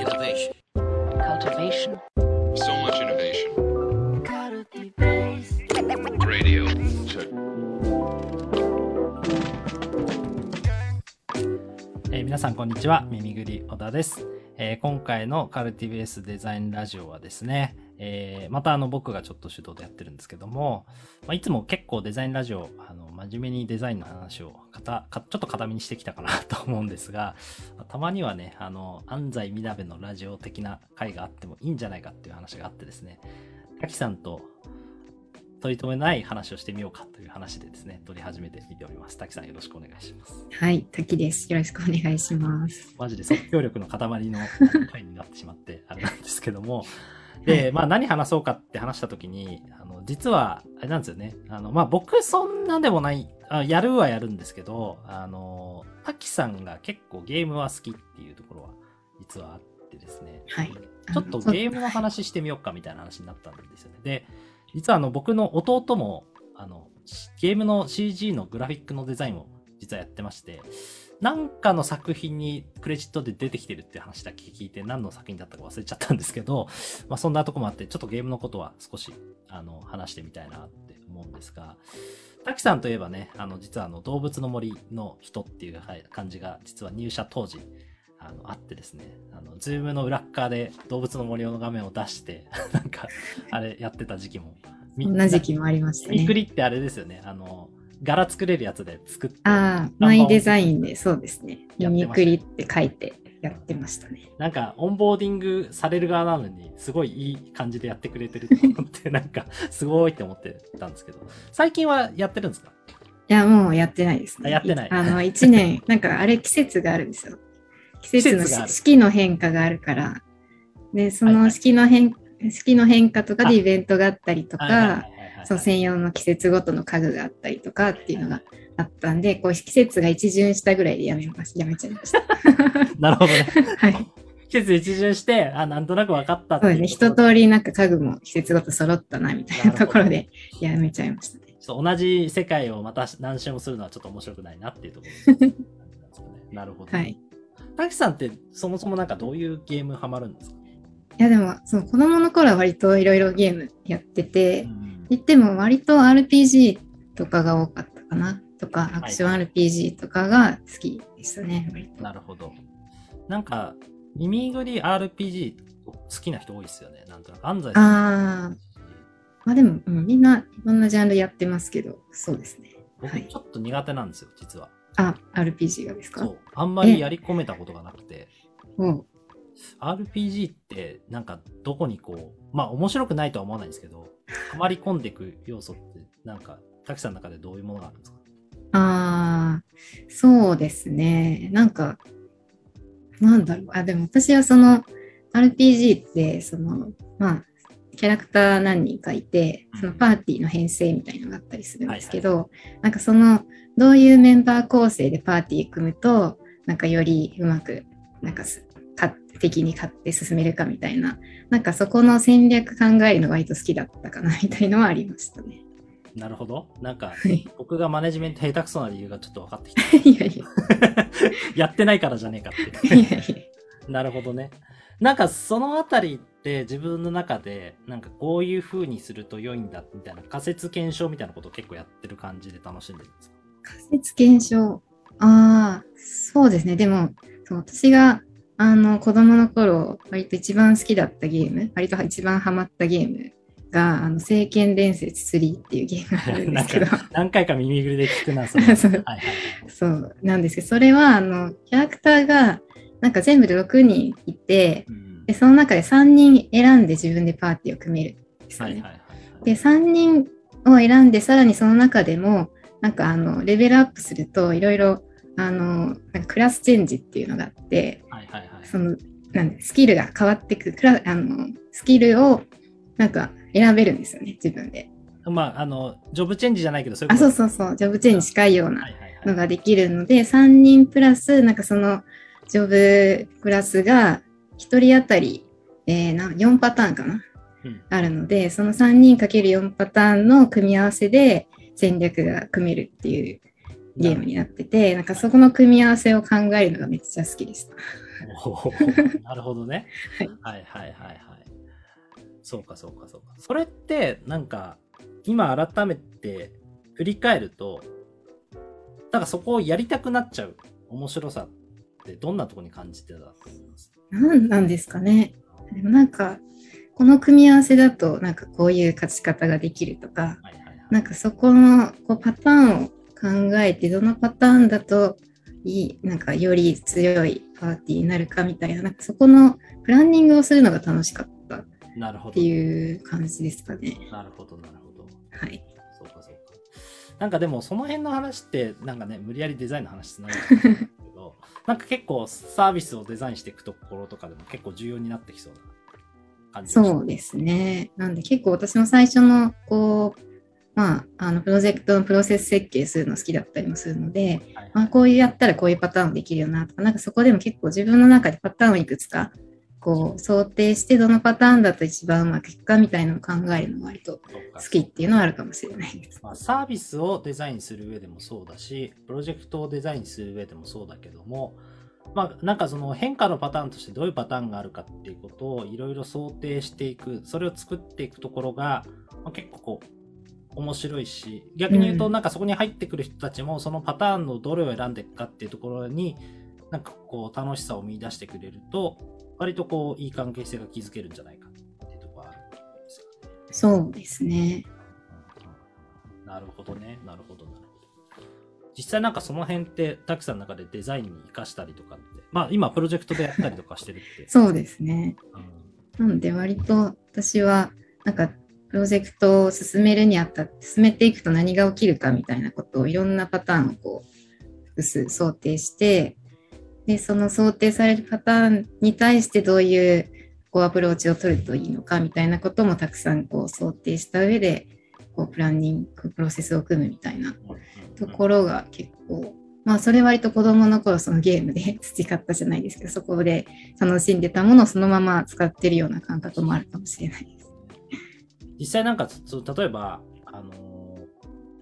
Innovation. cultivation, So much innovation. Radio. Check. えー皆さんこんにちは耳ぐり小田です、えー今回のカルティベースデザインラジオはですね、えーまたあの僕がちょっと主導でやってるんですけども、まあ、いつも結構デザインラジオあの真面目にデザインの話をかたかちょっと固めにしてきたかなと思うんですがたまにはねあの安西みなべのラジオ的な回があってもいいんじゃないかっていう話があってですね滝さんと取り留めない話をしてみようかという話でですね取り始めてみております滝さんよろしくお願いしますはい、滝です。よろしくお願いします。マジで即興力の塊の回になってしまって、あれなんですけども。で、まあ何話そうかって話した時に、あの、実は、あれなんですよね。あの、まあ僕そんなでもない、あやるはやるんですけど、あの、滝さんが結構ゲームは好きっていうところは実はあってですね。はい。ちょっとゲームの話してみようかみたいな話になったんですよね。で、実はあの僕の弟も、あの、ゲームの CG のグラフィックのデザインを実はやってまして、なんかの作品にクレジットで出てきてるって話だけ聞いて何の作品だったか忘れちゃったんですけど、まあそんなとこもあって、ちょっとゲームのことは少し、あの、話してみたいなって思うんですが、滝さんといえばね、あの、実はあの、動物の森の人っていうはい感じが、実は入社当時、あの、あってですね、あの、ズームの裏っ側で動物の森の画面を出して、なんか、あれやってた時期も。みこんな時期もありましたミクね。リってあれですよね、あの、柄作れるやつで作って、ああ、マイデザインで、そうですね。ミやってましたニクリって書いてやってましたね。なんか、オンボーディングされる側なのに、すごいいい感じでやってくれてると思って、なんか、すごいって思ってたんですけど、最近はやってるんですか？いや、もうやってないですね。あやってないあの、一年、なんかあれ季節があるんですよ。季節の四季の変化があるから。で、そはいはいの四季の変、四季の変化とかあでイベントがあったりとか、はいはいはいはいそう専用の季節ごとの家具があったりとかっていうのがあったんで、こう季節が一巡したぐらいでやめましやめちゃいました。なるほどね。はい。季節一巡して、あ、なんとなく分かったってそうですね。一通りなんか家具も季節ごと揃ったなみたいなところでやめちゃいましたね。ちょっと同じ世界をまた何周もするのはちょっと面白くないなっていうところです ねなるほど。はい。滝さんってそもそもなんかどういうゲームハマるんですか、いやでも、その子供の頃は割といろいろゲームやってて、うん言っても割と RPG とかが多かったかな。とか、アクション RPG とかが好きでしたね、割と。なるほど。なんか、耳ぐり RPG 好きな人多いですよね。なんとなく。安西さん。あー、まあでも、うんみんないろんなジャンルやってますけど、そうですね。はい僕ちょっと苦手なんですよ、実は。あ、RPG がですか？そう。あんまりやり込めたことがなくて。うん。RPG ってなんかどこにこう、まあ面白くないとは思わないんですけど、はまり込んでいく要素ってなんか、滝さんの中でどういうものがあるんですか？ああ、そうですね。なんか、なんだろう。あ、でも私はその RPG って、その、まあ、キャラクター何人かいて、そのパーティーの編成みたいなのがあったりするんですけど、なんかその、どういうメンバー構成でパーティー組むと、なんかよりうまく、なんかす、か敵に勝って進めるかみたいな、なんかそこの戦略考えるのが割と好きだったかな、みたいのはありましたね。なるほど。なんか、はい。僕がマネジメント下手くそな理由がちょっと分かってきた。いやい やってないからじゃねえかって。や、いやいや。なるほどね。なんかそのあたりって自分の中でなんかこういう風にすると良いんだみたいな仮説検証みたいなことを結構やってる感じで楽しんでるんですか？仮説検証？ああ、そうですね。でも、そう私が、あの、子供の頃、割と一番好きだったゲーム、割と一番ハマったゲームが、あの、聖剣伝説3っていうゲームがあるんですけど、何回か耳ぐりで聞くな、それ。そ うはいはい。そう、なんですけど、それは、あの、キャラクターが、なんか全部で6人いて、うんで、その中で3人選んで自分でパーティーを組めるんですよね。はいはいはい。で、3人を選んで、さらにその中でも、なんかあの、レベルアップすると、いろいろ、あの、クラスチェンジっていうのがあって、はいはいはい。その、なんでスキルが変わってくクラあの、スキルを、なんか選べるんですよね、自分で。まあ、あの、ジョブチェンジじゃないけど、そういうあ、そうそうそう、ジョブチェンジに近いようなはいはいはい。のができるので、3人プラス、なんかその、ジョブクラスが、1人当たり、えーな4パターンかな？うんあるので、その3人かける4パターンの組み合わせで戦略が組めるっていうゲームになってて、なんかそこの組み合わせを考えるのがめっちゃ好きでした。なるほどね。はいはいはいはい。そうかそうかそうか。それって、なんか、今改めて振り返ると、なんかそこをやりたくなっちゃう面白さってどんなところに感じてたと思います？なんなんですかね。でもなんか、この組み合わせだと、なんかこういう勝ち方ができるとか、はいはいはい。なんかそこのこうパターンを考えて、どのパターンだといい、なんかより強いパーティーになるかみたいな、なんかそこのプランニングをするのが楽しかったっなるほど。ていう感じですかね。なるほどなるほど。はい。そうかそうか。なんかでもその辺の話ってなんかね無理やりデザインの話つながってるんですけど なんか結構サービスをデザインしていくところとかでも結構重要になってきそうな感じそうですね。なんで結構私も最初の、こう、まあ、あの、プロジェクトのプロセス設計するの好きだったりもするので、はい。まあ、こういうやったらこういうパターンもできるよなとか、なんかそこでも結構自分の中でパターンをいくつか、こう、想定してどのパターンだと一番うまくいくかみたいなのを考えるのが割と好きっていうのはあるかもしれないです。まあ、サービスをデザインする上でもそうだしプロジェクトをデザインする上でもそうだけどもまあなんかその変化のパターンとしてどういうパターンがあるかっていうことをいろいろ想定していくそれを作っていくところが、まあ、結構こう面白いし逆に言うとうんなんかそこに入ってくる人たちもそのパターンのどれを選んでいくかっていうところになんかこう楽しさを見出してくれると割とこういい関係性が築けるんじゃないかっていうところがあるんですかね。そうですね。なるほどね。なるほど、なるほど。実際なんかその辺って、たくさんの中でデザインに活かしたりとかって、まあ今プロジェクトでやったりとかしてるって。そうですね。うんなので割と私はなんかプロジェクトを進めるにあたって進めていくと何が起きるかみたいなことをいろんなパターンをこう複数想定してでその想定されるパターンに対してどういうこうアプローチを取るといいのかみたいなこともたくさんこう想定した上でこうプランニングプロセスを組むみたいなところが結構、まあそれ割と子供の頃そのゲームで 培ったじゃないですけど、そこで楽しんでたものをそのまま使ってるような感覚もあるかもしれないです。実際なんか、例えば、あのー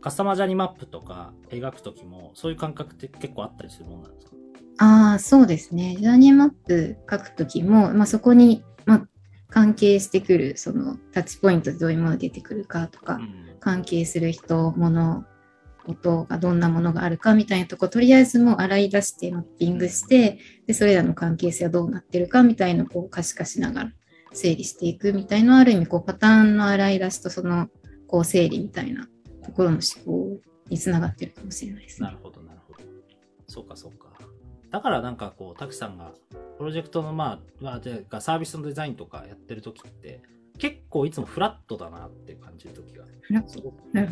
カスタマージャーニーマップとか描くときも、そういう感覚って結構あったりするものなんですか？ああ、そうですね。ジャーニーマップ書くときも、まあそこに、まあ関係してくる、そのタッチポイントでどういうものが出てくるかとか、うん関係する人、物、音がどんなものがあるかみたいなとこ、とりあえずもう洗い出してマッピングして、で、それらの関係性はどうなってるかみたいなこう可視化しながら整理していくみたいなある意味こうパターンの洗い出しとそのこう整理みたいなところの思考につながってるかもしれないですね。なるほど、なるほど。そうか、そうか。だからなんかこう、たくさんが、プロジェクトのまあ、まあ、サービスのデザインとかやってる時って、結構いつもフラットだなって感じる時が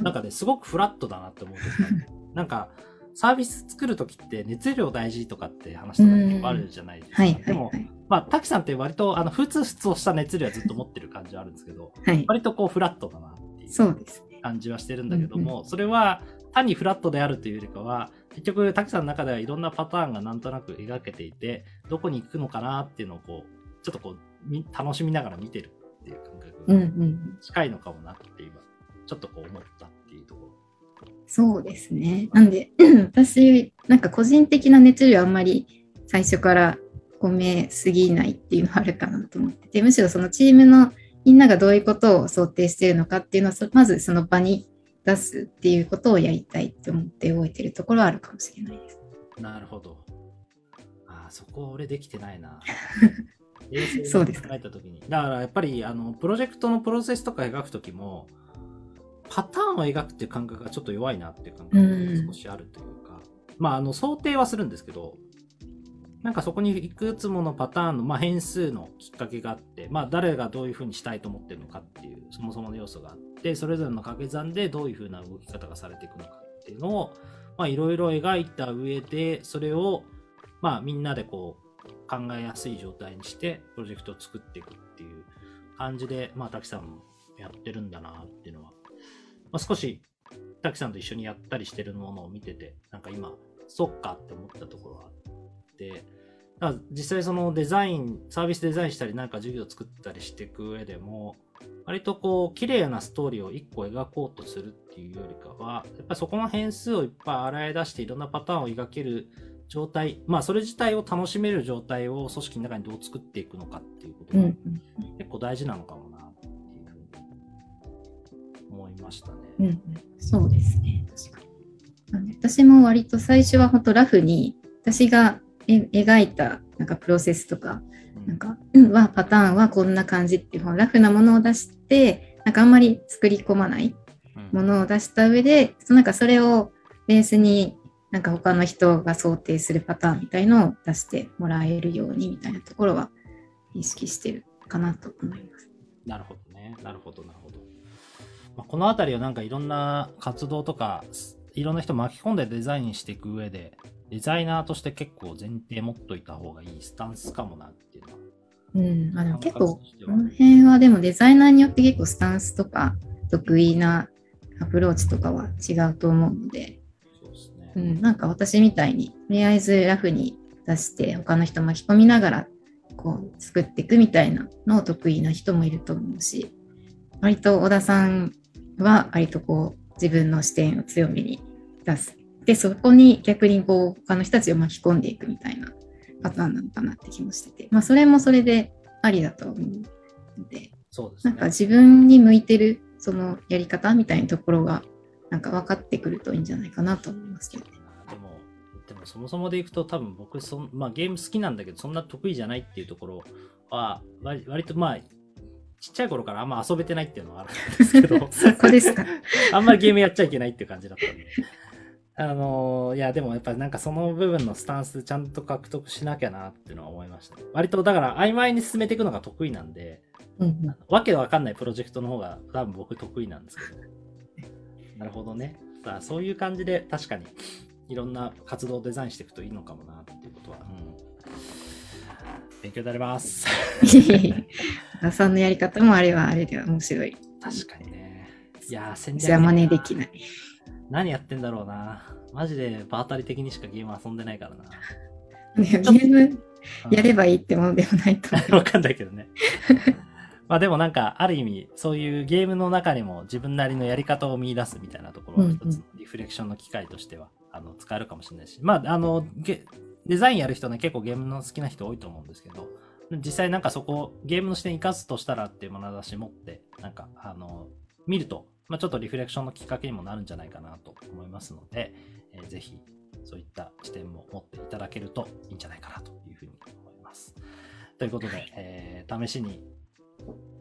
なんかね、すごくフラットだなって思う時が なんか、サービス作る時って熱量大事とかって話とか結構あるじゃないですか。はいはいはい。まあ、滝さんって割と、あの、ふつふつとした熱量はずっと持ってる感じはあるんですけど、はい。割とこう、フラットだなっていう。感じはしてるんだけども、それは単にフラットであるというよりかは、結局、滝さんの中ではいろんなパターンがなんとなく描けていて、どこに行くのかなっていうのをこう、ちょっとこう、み楽しみながら見てるっていう感うんう覚がん。近いのかもなって今、ちょっとこう思ったっていうところ。そうですね。なんで、私、なんか個人的な熱量あんまり最初から込めすぎないっていうのはあるかなと思ってて、むしろそのチームのみんながどういうことを想定しているのかっていうのをそ、まずその場に出すっていうことをやりたいって思って動いてるところはあるかもしれないです。なるほど。ああ、そこ俺できてないな。そうですか考えたときに。だからやっぱり、あの、プロジェクトのプロセスとか描くときも、パターンを描くっていう感覚がちょっと弱いなっていう感覚が少しあるというか、まあ、あの、想定はするんですけど、なんかそこにいくつものパターンの、まあ、変数のきっかけがあって、まあ、誰がどういうふうにしたいと思ってるのかっていう、そもそもの要素があって、それぞれの掛け算でどういうふうな動き方がされていくのかっていうのを、いろいろ描いた上で、それを、まあ、みんなでこう、考えやすい状態にして、プロジェクトを作っていくっていう感じで、まあ、滝さんもやってるんだなっていうのは、まあ、少し、滝さんと一緒にやったりしてるものを見てて、なんか今、そっかって思ったところがあって、だから実際そのデザイン、サービスデザインしたり、なんか授業を作ったりしていく上でも、割とこう、綺麗なストーリーを一個描こうとするっていうよりかは、やっぱりそこの変数をいっぱい洗い出していろんなパターンを描ける状態、まあそれ自体を楽しめる状態を組織の中にどう作っていくのかっていうことがうん。結構大事なのかもなっていうふうに思いましたね。うんうん。そうですね。確かに。私も割と最初は本当ラフに、私がえ描いたなんかプロセスとか、うんなんか、うん、はパターンはこんな感じっていう、ラフなものを出して、なんかあんまり作り込まないうんものを出した上で、そのなんかそれをベースになんか他の人が想定するパターンみたいのを出してもらえるようにみたいなところは意識してるかなと思います。なるほどね。なるほど、なるほど。まあ、このあたりはなんかいろんな活動とか、すいろんな人巻き込んでデザインしていく上で、デザイナーとして結構前提持っといた方がいいスタンスかもなっていうのは。うん、まあでも結構この辺はでもデザイナーによって結構スタンスとか得意なアプローチとかは違うと思うので、そうですね。うん、なんか私みたいにとりあえずラフに出して他の人巻き込みながらこう作っていくみたいなのを得意な人もいると思うし割と小田さんは割とこう自分の視点を強めに出すでそこに逆にこう他の人たちを巻き込んでいくみたいなパターンなのかなって気もしててまあそれもそれでありだと思うのでそうですね。なんか自分に向いてるそのやり方みたいなところがなんか分かってくるといいんじゃないかなと思いますけどね。でも、でもそもそもでいくと多分僕そん、まあ、ゲーム好きなんだけど、そんな得意じゃないっていうところは、割割とまあ、ちっちゃい頃からあんま遊べてないっていうのはあるんですけど、そこですか。あんまりゲームやっちゃいけないっていう感じだったんで。あのーいや、でもやっぱりなんかその部分のスタンスちゃんと獲得しなきゃなっていうのは思いました。割とだから曖昧に進めていくのが得意なんで、うんうんわけわかんないプロジェクトの方が多分僕得意なんですけど。なるほどね。さあ、そういう感じで確かにいろんな活動をデザインしていくといいのかもなっていうことは、うん、勉強になります。田さんのやり方もあれはあれで面白い。確かにね。いやー、戦略じゃあ真似できない。何やってんだろうな。マジで場当たり的にしかゲーム遊んでないからな。ゲームやればいいってものではないと思う。わかんないけどね。まあでもなんか、ある意味、そういうゲームの中にも自分なりのやり方を見出すみたいなところは一つのリフレクションの機会としては、あの、使えるかもしれないし。まあ、あの、ゲデザインやる人ね、結構ゲームの好きな人多いと思うんですけど、実際なんかそこをゲームの視点に活かすとしたらっていう眼差し持って、なんか、あの、見ると、まあちょっとリフレクションのきっかけにもなるんじゃないかなと思いますので、えーぜひ、そういった視点も持っていただけるといいんじゃないかなというふうに思います。ということで、えー試しに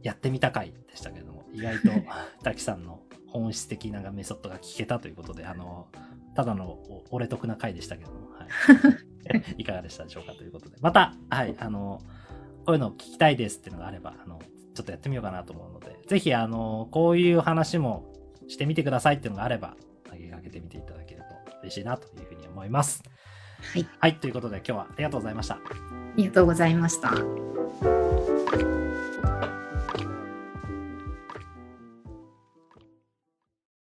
やってみた回でしたけれども、意外と 滝さんの本質的なメソッドが聞けたということで、あの、ただのお俺得な回でしたけども、はい、いかがでしたでしょうかということで、また、はい、あの、こういうのを聞きたいですっていうのがあれば、あの、ちょっとやってみようかなと思うので、ぜひ、あの、こういう話もしてみてくださいっていうのがあれば、投げかけてみていただけると嬉しいなというふうに思います。はい。はい、ということで今日はありがとうございました。ありがとうございました。